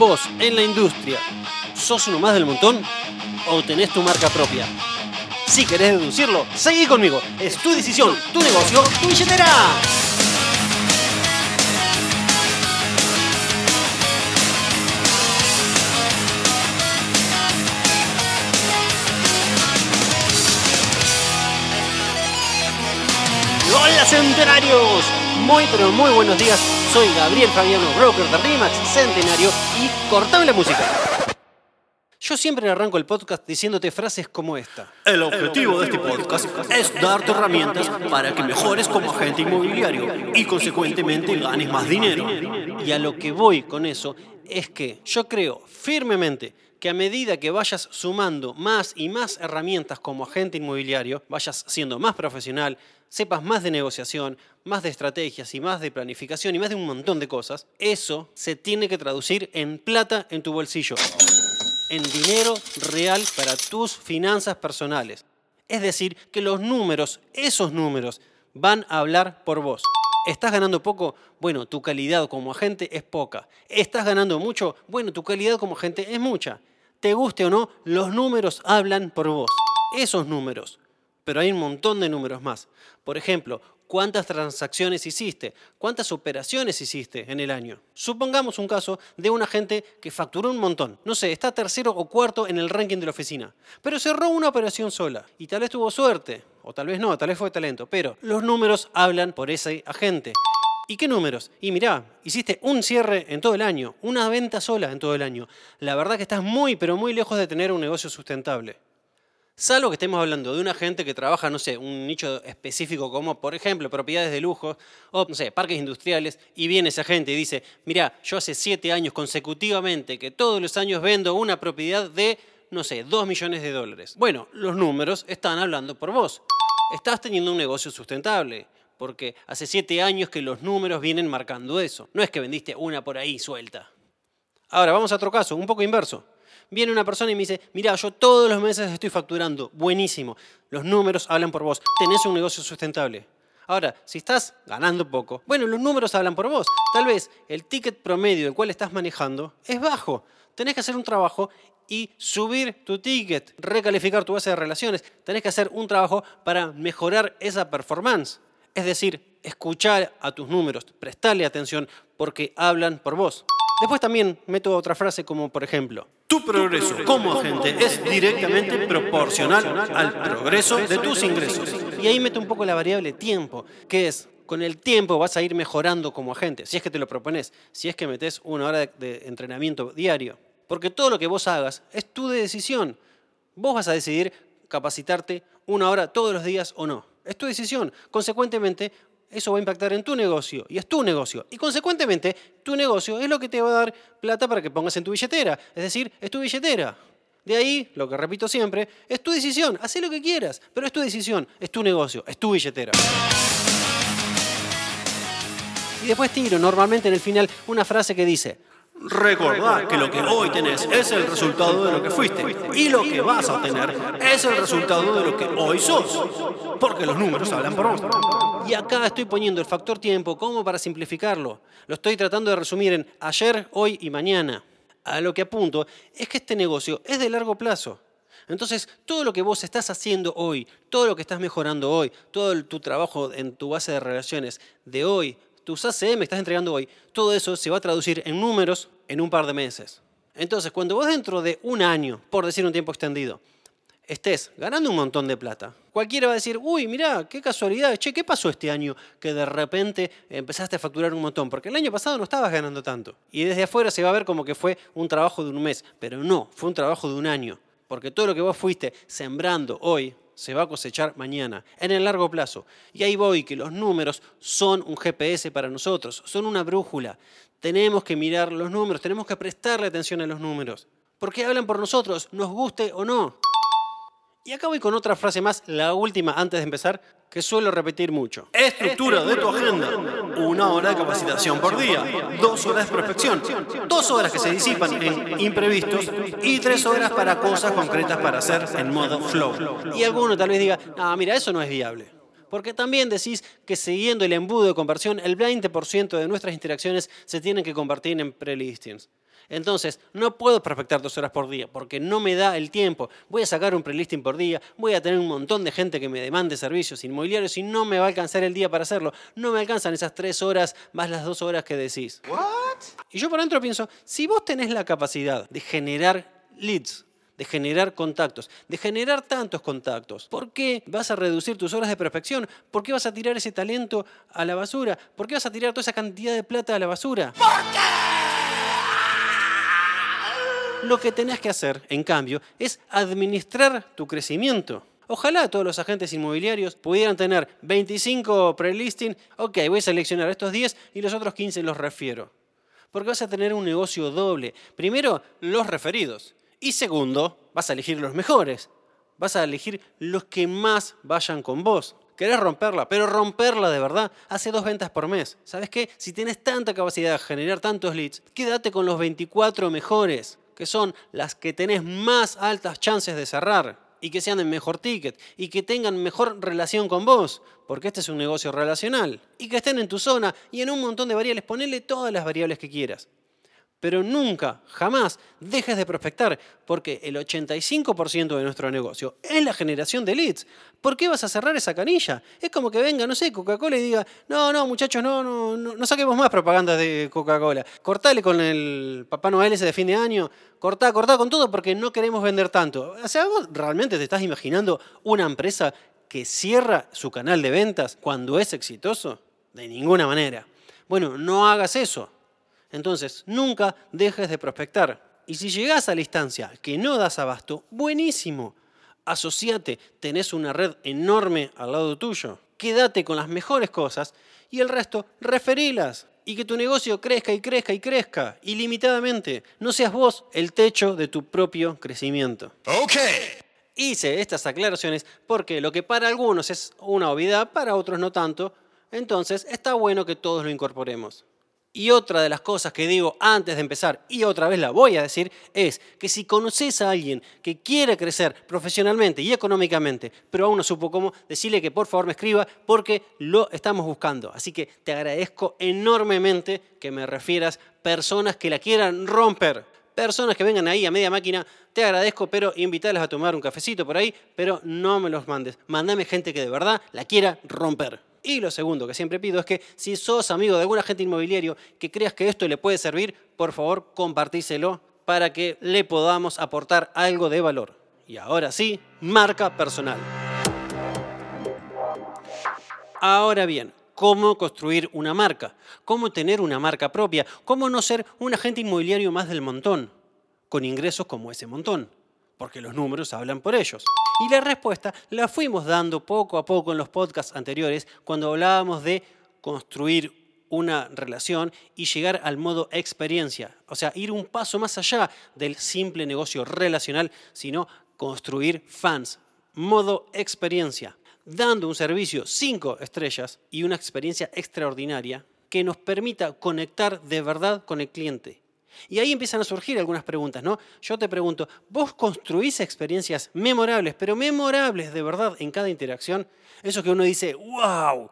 Vos, en la industria, ¿sos uno más del montón o tenés tu marca propia? Si querés deducirlo, seguí conmigo. Es tu decisión, tu negocio, tu billetera. Hola centenarios, muy pero muy buenos días. Soy Gabriel Fabiano, broker de Rimax Centenario y cortame la música. Yo siempre arranco el podcast diciéndote frases como esta. El objetivo de este podcast es darte herramientas para que mejores como agente inmobiliario y consecuentemente ganes más dinero. Y a lo que voy con eso es que yo creo firmemente que a medida que vayas sumando más y más herramientas como agente inmobiliario, vayas siendo más profesional, sepas más de negociación, más de estrategias y más de planificación y más de un montón de cosas, eso se tiene que traducir en plata en tu bolsillo, en dinero real para tus finanzas personales. Es decir, que los números, esos números, van a hablar por vos. ¿Estás ganando poco? Bueno, tu calidad como agente es poca. ¿Estás ganando mucho? Bueno, tu calidad como agente es mucha. Te guste o no, los números hablan por vos. Esos números. Pero hay un montón de números más. Por ejemplo, ¿cuántas transacciones hiciste? ¿Cuántas operaciones hiciste en el año? Supongamos un caso de un agente que facturó un montón. No sé, está tercero o cuarto en el ranking de la oficina. Pero cerró una operación sola. Y tal vez tuvo suerte. O tal vez no, tal vez fue talento. Pero los números hablan por ese agente. ¿Y qué números? Y mirá, hiciste un cierre en todo el año, una venta sola en todo el año. La verdad que estás muy, pero muy lejos de tener un negocio sustentable. Salvo que estemos hablando de una gente que trabaja, no sé, un nicho específico como, por ejemplo, propiedades de lujo o, no sé, parques industriales, y viene esa gente y dice, mirá, yo hace siete años consecutivamente que todos los años vendo una propiedad de, no sé, dos millones de dólares. Bueno, los números están hablando por vos. Estás teniendo un negocio sustentable porque hace siete años que los números vienen marcando eso. No es que vendiste una por ahí suelta. Ahora, vamos a otro caso, un poco inverso. Viene una persona y me dice, mira, yo todos los meses estoy facturando, buenísimo, los números hablan por vos, tenés un negocio sustentable. Ahora, si estás ganando poco, bueno, los números hablan por vos. Tal vez el ticket promedio del cual estás manejando es bajo. Tenés que hacer un trabajo y subir tu ticket, recalificar tu base de relaciones. Tenés que hacer un trabajo para mejorar esa performance. Es decir, escuchar a tus números, prestarle atención porque hablan por vos. Después también meto otra frase como por ejemplo, Tu progreso como agente es directamente proporcional al progreso de tus ingresos. y ahí meto un poco la variable tiempo, que es, con el tiempo vas a ir mejorando como agente, si es que te lo propones, si es que metes una hora de, entrenamiento diario. Porque todo lo que vos hagas es tu decisión. Vos vas a decidir capacitarte una hora todos los días o no. Es tu decisión. Consecuentemente, eso va a impactar en tu negocio y es tu negocio. Y consecuentemente, tu negocio es lo que te va a dar plata para que pongas en tu billetera. Es decir, es tu billetera. De ahí, lo que repito siempre, es tu decisión. Haz lo que quieras, pero es tu decisión, es tu negocio, es tu billetera. Y después tiro normalmente en el final una frase que dice, Recordá que lo que hoy tenés es el resultado de lo que fuiste y lo que vas a obtener es el resultado de lo que hoy sos. Porque los números hablan por vos. Y acá estoy poniendo el factor tiempo como para simplificarlo. Lo estoy tratando de resumir en ayer, hoy y mañana. A lo que apunto es que este negocio es de largo plazo. Entonces, todo lo que vos estás haciendo hoy, todo lo que estás mejorando hoy, todo tu trabajo en tu base de relaciones de hoy, que estás entregando hoy, todo eso se va a traducir en números en un par de meses. Entonces, cuando vos dentro de un año, por decir un tiempo extendido, estés ganando un montón de plata, cualquiera va a decir, uy, mirá, qué casualidad, che, ¿qué pasó este año que de repente empezaste a facturar un montón? Porque el año pasado no estabas ganando tanto. Y desde afuera se va a ver como que fue un trabajo de un mes, pero no, fue un trabajo de un año. Porque todo lo que vos fuiste sembrando hoy se va a cosechar mañana, en el largo plazo. Y ahí voy, que los números son un GPS para nosotros, son una brújula. Tenemos que mirar los números, tenemos que prestarle atención a los números. Porque hablan por nosotros, nos guste o no. Y acá voy con otra frase más, la última antes de empezar, que suelo repetir mucho. Estructura de tu agenda. Una hora de capacitación por día. Dos horas de prospección. Dos horas que se disipan en imprevistos. Y tres horas para cosas concretas para hacer en modo flow. Y alguno tal vez diga, no, mira, eso no es viable. Porque también decís que siguiendo el embudo de conversión, el 20% de nuestras interacciones se tienen que convertir en pre-listings. Entonces, no puedo prospectar dos horas por día porque no me da el tiempo. Voy a sacar un prelisting por día, voy a tener un montón de gente que me demande servicios inmobiliarios y no me va a alcanzar el día para hacerlo. No me alcanzan esas tres horas más las dos horas que decís. Y yo por dentro pienso, si vos tenés la capacidad de generar leads, de generar contactos, de generar tantos contactos. ¿Por qué vas a reducir tus horas de prospección? ¿Por qué vas a tirar ese talento a la basura? ¿Por qué vas a tirar toda esa cantidad de plata a la basura? ¿Por qué? Lo que tenés que hacer, en cambio, es administrar tu crecimiento. Ojalá todos los agentes inmobiliarios pudieran tener 25 pre-listing. Ok, voy a seleccionar estos 10 y los otros 15 los refiero. Porque vas a tener un negocio doble. Primero, los referidos. Y segundo, vas a elegir los mejores. Vas a elegir los que más vayan con vos. Querés romperla, pero romperla de verdad. Hace dos ventas por mes. ¿Sabes qué? Si tienes tanta capacidad de generar tantos leads, quédate con los 24 mejores que son las que tenés más altas chances de cerrar y que sean de mejor ticket y que tengan mejor relación con vos, porque este es un negocio relacional, y que estén en tu zona y en un montón de variables, ponele todas las variables que quieras. Pero nunca, jamás dejes de prospectar, porque el 85% de nuestro negocio es la generación de leads. ¿Por qué vas a cerrar esa canilla? Es como que venga, no sé, Coca-Cola y diga, no, no, muchachos, no, no, no, saquemos más propaganda de Coca-Cola. Cortale con el Papá Noel ese de fin de año, cortá, cortá con todo porque no queremos vender tanto. O sea, vos realmente te estás imaginando una empresa que cierra su canal de ventas cuando es exitoso? De ninguna manera. Bueno, no hagas eso. Entonces, nunca dejes de prospectar. Y si llegas a la instancia que no das abasto, buenísimo. Asociate, tenés una red enorme al lado tuyo. Quédate con las mejores cosas y el resto referilas. Y que tu negocio crezca y crezca y crezca ilimitadamente. No seas vos el techo de tu propio crecimiento. Ok. Hice estas aclaraciones porque lo que para algunos es una obviedad, para otros no tanto. Entonces está bueno que todos lo incorporemos. Y otra de las cosas que digo antes de empezar, y otra vez la voy a decir, es que si conoces a alguien que quiere crecer profesionalmente y económicamente, pero aún no supo cómo, decirle que por favor me escriba porque lo estamos buscando. Así que te agradezco enormemente que me refieras personas que la quieran romper. Personas que vengan ahí a media máquina, te agradezco, pero invitarles a tomar un cafecito por ahí, pero no me los mandes. Mándame gente que de verdad la quiera romper. Y lo segundo que siempre pido es que si sos amigo de algún agente inmobiliario que creas que esto le puede servir, por favor compartíselo para que le podamos aportar algo de valor. Y ahora sí, marca personal. Ahora bien, ¿cómo construir una marca? ¿Cómo tener una marca propia? ¿Cómo no ser un agente inmobiliario más del montón? Con ingresos como ese montón porque los números hablan por ellos. Y la respuesta la fuimos dando poco a poco en los podcasts anteriores cuando hablábamos de construir una relación y llegar al modo experiencia. O sea, ir un paso más allá del simple negocio relacional, sino construir fans. Modo experiencia. Dando un servicio 5 estrellas y una experiencia extraordinaria que nos permita conectar de verdad con el cliente y ahí empiezan a surgir algunas preguntas, ¿no? Yo te pregunto, ¿vos construís experiencias memorables, pero memorables de verdad en cada interacción? Eso que uno dice, wow,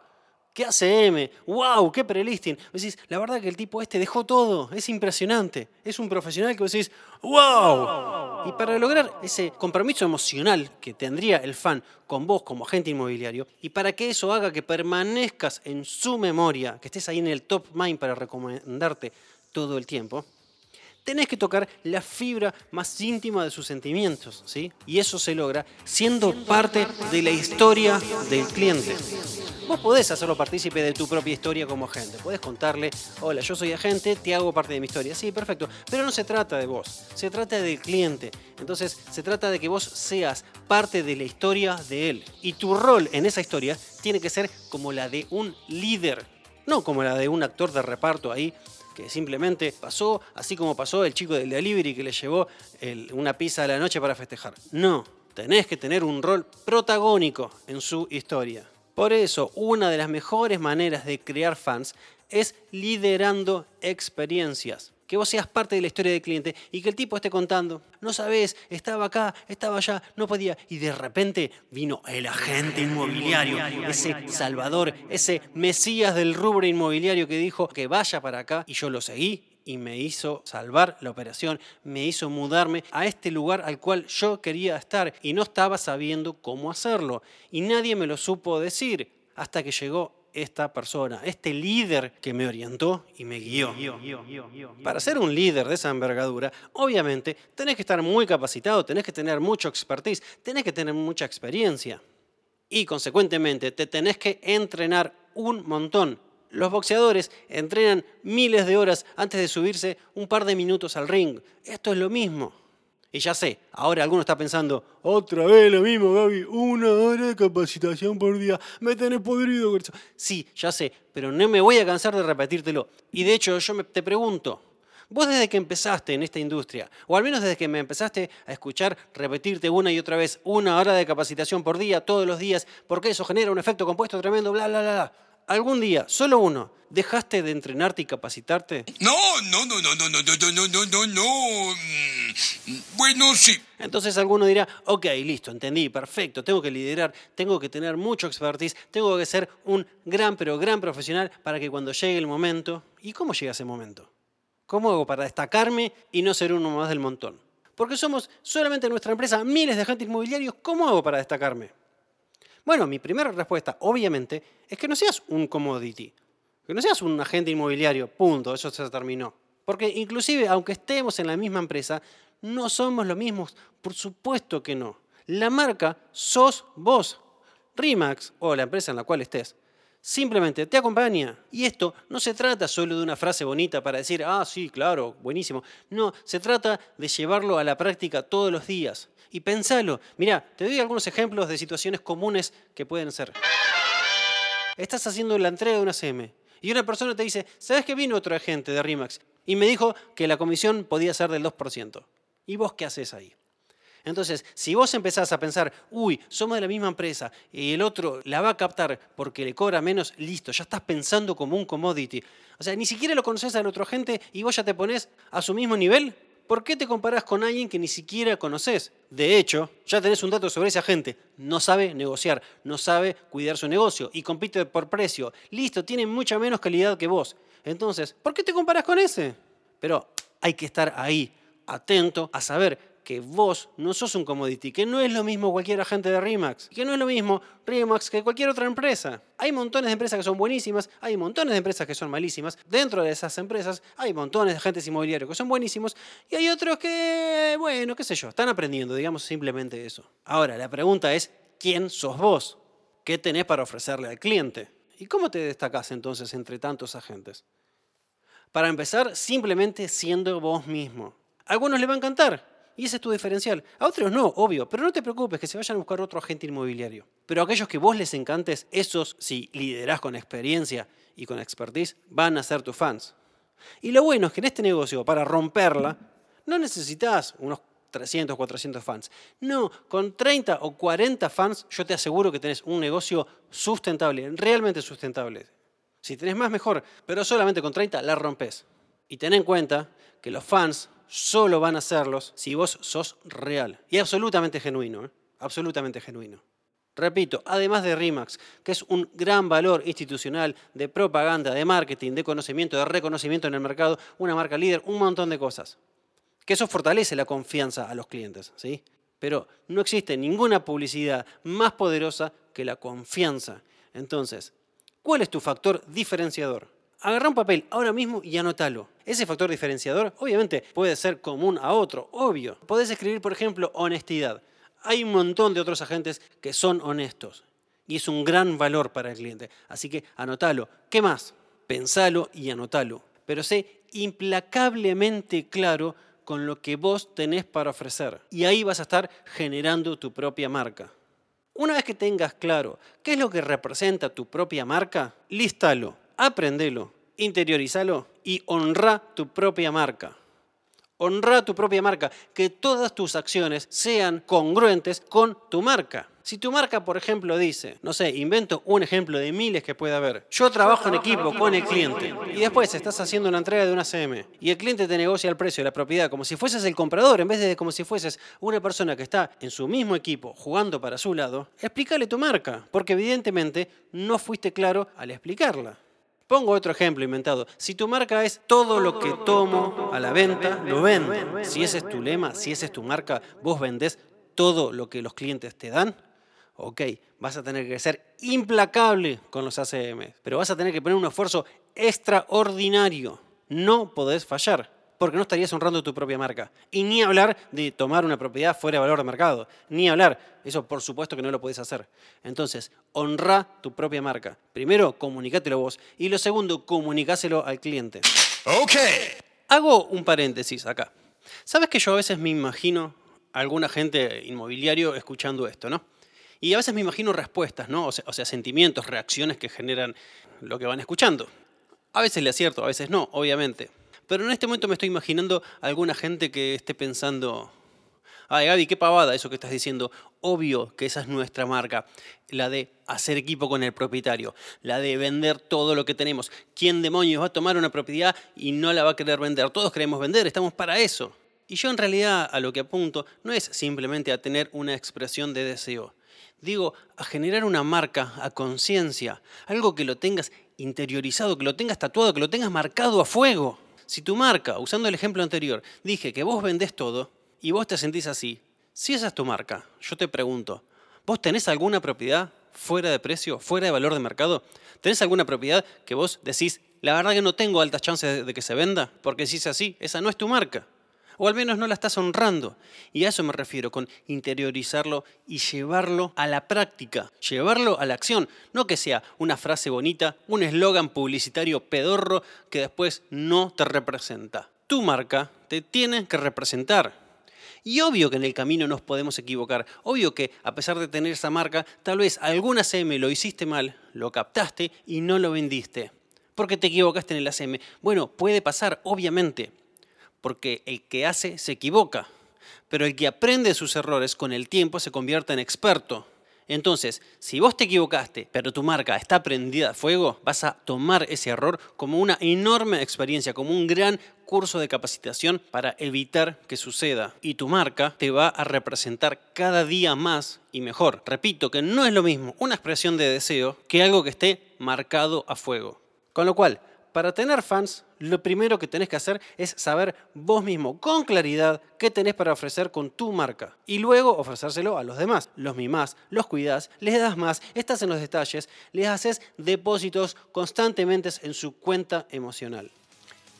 qué ACM, wow, qué prelisting. Vos decís, la verdad que el tipo este dejó todo, es impresionante, es un profesional que vos decís, wow. Y para lograr ese compromiso emocional que tendría el fan con vos como agente inmobiliario, y para que eso haga que permanezcas en su memoria, que estés ahí en el top mind para recomendarte todo el tiempo, tenés que tocar la fibra más íntima de sus sentimientos, ¿sí? Y eso se logra siendo parte de la historia del cliente. Vos podés hacerlo partícipe de tu propia historia como agente. Podés contarle, hola, yo soy agente, te hago parte de mi historia. Sí, perfecto. Pero no se trata de vos, se trata del cliente. Entonces, se trata de que vos seas parte de la historia de él. Y tu rol en esa historia tiene que ser como la de un líder, no como la de un actor de reparto ahí que simplemente pasó, así como pasó el chico del delivery que le llevó una pizza a la noche para festejar. No, tenés que tener un rol protagónico en su historia. Por eso, una de las mejores maneras de crear fans es liderando experiencias que vos seas parte de la historia del cliente y que el tipo esté contando, no sabes, estaba acá, estaba allá, no podía, y de repente vino el agente inmobiliario, ese salvador, ese mesías del rubro inmobiliario que dijo que vaya para acá y yo lo seguí y me hizo salvar la operación, me hizo mudarme a este lugar al cual yo quería estar y no estaba sabiendo cómo hacerlo. Y nadie me lo supo decir hasta que llegó esta persona, este líder que me orientó y me guió. Para ser un líder de esa envergadura, obviamente tenés que estar muy capacitado, tenés que tener mucho expertise, tenés que tener mucha experiencia. Y consecuentemente te tenés que entrenar un montón. Los boxeadores entrenan miles de horas antes de subirse un par de minutos al ring. Esto es lo mismo. Y ya sé, ahora alguno está pensando, otra vez lo mismo, Gaby, una hora de capacitación por día, me tenés podrido. Sí, ya sé, pero no me voy a cansar de repetírtelo. Y de hecho, yo te pregunto, vos desde que empezaste en esta industria, o al menos desde que me empezaste a escuchar repetirte una y otra vez una hora de capacitación por día, todos los días, porque eso genera un efecto compuesto tremendo, bla, bla, bla, bla algún día, solo uno, dejaste de entrenarte y capacitarte? No, no, no, no, no, no, no, no, no, no, no. Bueno, sí. Entonces alguno dirá, ok, listo, entendí, perfecto, tengo que liderar, tengo que tener mucho expertise, tengo que ser un gran, pero gran profesional para que cuando llegue el momento... ¿Y cómo llega ese momento? ¿Cómo hago para destacarme y no ser uno más del montón? Porque somos solamente en nuestra empresa miles de agentes inmobiliarios, ¿cómo hago para destacarme? Bueno, mi primera respuesta, obviamente, es que no seas un commodity, que no seas un agente inmobiliario, punto, eso se terminó. Porque inclusive, aunque estemos en la misma empresa, no somos lo mismos, por supuesto que no. La marca sos vos, Rimax o la empresa en la cual estés. Simplemente te acompaña. Y esto no se trata solo de una frase bonita para decir, ah, sí, claro, buenísimo. No, se trata de llevarlo a la práctica todos los días. Y pensalo. Mira, te doy algunos ejemplos de situaciones comunes que pueden ser. Estás haciendo la entrega de una CM y una persona te dice, ¿sabes que vino otro agente de RIMAX? Y me dijo que la comisión podía ser del 2%. ¿Y vos qué haces ahí? Entonces, si vos empezás a pensar, uy, somos de la misma empresa y el otro la va a captar porque le cobra menos, listo, ya estás pensando como un commodity. O sea, ni siquiera lo conoces al otro agente y vos ya te pones a su mismo nivel. ¿por qué te comparás con alguien que ni siquiera conoces? De hecho, ya tenés un dato sobre esa gente. No sabe negociar, no sabe cuidar su negocio y compite por precio. Listo, tiene mucha menos calidad que vos. Entonces, ¿por qué te comparás con ese? Pero hay que estar ahí, atento a saber que vos no sos un commodity, que no es lo mismo cualquier agente de Remax, que no es lo mismo Remax que cualquier otra empresa. Hay montones de empresas que son buenísimas, hay montones de empresas que son malísimas. Dentro de esas empresas hay montones de agentes inmobiliarios que son buenísimos y hay otros que, bueno, qué sé yo, están aprendiendo, digamos simplemente eso. Ahora, la pregunta es, ¿quién sos vos? ¿Qué tenés para ofrecerle al cliente? ¿Y cómo te destacás entonces entre tantos agentes? Para empezar, simplemente siendo vos mismo. A algunos les va a encantar, y ese es tu diferencial. A otros no, obvio, pero no te preocupes que se vayan a buscar otro agente inmobiliario. Pero aquellos que vos les encantes, esos, si liderás con experiencia y con expertise, van a ser tus fans. Y lo bueno es que en este negocio, para romperla, no necesitas unos 300, 400 fans. No, con 30 o 40 fans yo te aseguro que tenés un negocio sustentable, realmente sustentable. Si tenés más, mejor, pero solamente con 30 la rompes. Y ten en cuenta que los fans solo van a hacerlos si vos sos real y absolutamente genuino, ¿eh? absolutamente genuino. Repito, además de RIMAX, que es un gran valor institucional de propaganda, de marketing, de conocimiento, de reconocimiento en el mercado, una marca líder, un montón de cosas. Que eso fortalece la confianza a los clientes, ¿sí? Pero no existe ninguna publicidad más poderosa que la confianza. Entonces, ¿cuál es tu factor diferenciador? Agarra un papel ahora mismo y anótalo. Ese factor diferenciador obviamente puede ser común a otro, obvio. Podés escribir, por ejemplo, honestidad. Hay un montón de otros agentes que son honestos y es un gran valor para el cliente. Así que anótalo. ¿Qué más? Pensalo y anótalo. Pero sé implacablemente claro con lo que vos tenés para ofrecer. Y ahí vas a estar generando tu propia marca. Una vez que tengas claro qué es lo que representa tu propia marca, lístalo aprendelo, interiorízalo y honra tu propia marca. Honra tu propia marca, que todas tus acciones sean congruentes con tu marca. Si tu marca, por ejemplo, dice, no sé, invento un ejemplo de miles que puede haber, yo trabajo en equipo con el cliente y después estás haciendo una entrega de una CM y el cliente te negocia el precio de la propiedad como si fueses el comprador en vez de como si fueses una persona que está en su mismo equipo jugando para su lado, explícale tu marca, porque evidentemente no fuiste claro al explicarla. Pongo otro ejemplo inventado. Si tu marca es todo lo que tomo a la venta, lo vendo. Si ese es tu lema, si esa es tu marca, vos vendés todo lo que los clientes te dan, ok, vas a tener que ser implacable con los ACM, pero vas a tener que poner un esfuerzo extraordinario. No podés fallar porque no estarías honrando tu propia marca. Y ni hablar de tomar una propiedad fuera de valor de mercado. Ni hablar. Eso por supuesto que no lo puedes hacer. Entonces, honra tu propia marca. Primero, comunicátelo vos. Y lo segundo, comunicáselo al cliente. Ok. Hago un paréntesis acá. ¿Sabes que yo a veces me imagino a alguna gente inmobiliario escuchando esto, ¿no? Y a veces me imagino respuestas, ¿no? O sea, o sea, sentimientos, reacciones que generan lo que van escuchando. A veces le acierto, a veces no, obviamente. Pero en este momento me estoy imaginando a alguna gente que esté pensando, ay Gaby, qué pavada eso que estás diciendo. Obvio que esa es nuestra marca, la de hacer equipo con el propietario, la de vender todo lo que tenemos. ¿Quién demonios va a tomar una propiedad y no la va a querer vender? Todos queremos vender, estamos para eso. Y yo en realidad a lo que apunto no es simplemente a tener una expresión de deseo. Digo, a generar una marca a conciencia, algo que lo tengas interiorizado, que lo tengas tatuado, que lo tengas marcado a fuego. Si tu marca, usando el ejemplo anterior, dije que vos vendés todo y vos te sentís así, si esa es tu marca, yo te pregunto, ¿vos tenés alguna propiedad fuera de precio, fuera de valor de mercado? ¿Tenés alguna propiedad que vos decís, la verdad que no tengo altas chances de que se venda? Porque si es así, esa no es tu marca o al menos no la estás honrando. Y a eso me refiero, con interiorizarlo y llevarlo a la práctica, llevarlo a la acción, no que sea una frase bonita, un eslogan publicitario pedorro que después no te representa. Tu marca te tiene que representar. Y obvio que en el camino nos podemos equivocar. Obvio que a pesar de tener esa marca, tal vez alguna ACM lo hiciste mal, lo captaste y no lo vendiste. Porque te equivocaste en el ACM. Bueno, puede pasar, obviamente porque el que hace se equivoca, pero el que aprende sus errores con el tiempo se convierte en experto. Entonces, si vos te equivocaste, pero tu marca está prendida a fuego, vas a tomar ese error como una enorme experiencia, como un gran curso de capacitación para evitar que suceda. Y tu marca te va a representar cada día más y mejor. Repito que no es lo mismo una expresión de deseo que algo que esté marcado a fuego. Con lo cual, para tener fans, lo primero que tenés que hacer es saber vos mismo con claridad qué tenés para ofrecer con tu marca. Y luego ofrecérselo a los demás. Los mimás, los cuidás, les das más, estás en los detalles, les haces depósitos constantemente en su cuenta emocional.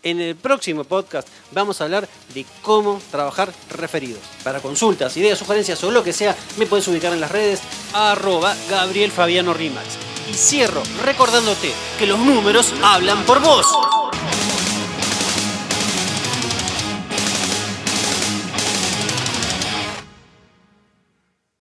En el próximo podcast vamos a hablar de cómo trabajar referidos. Para consultas, ideas, sugerencias o lo que sea, me puedes ubicar en las redes arroba Gabriel Fabiano Rimax. Y cierro recordándote que los números hablan por vos.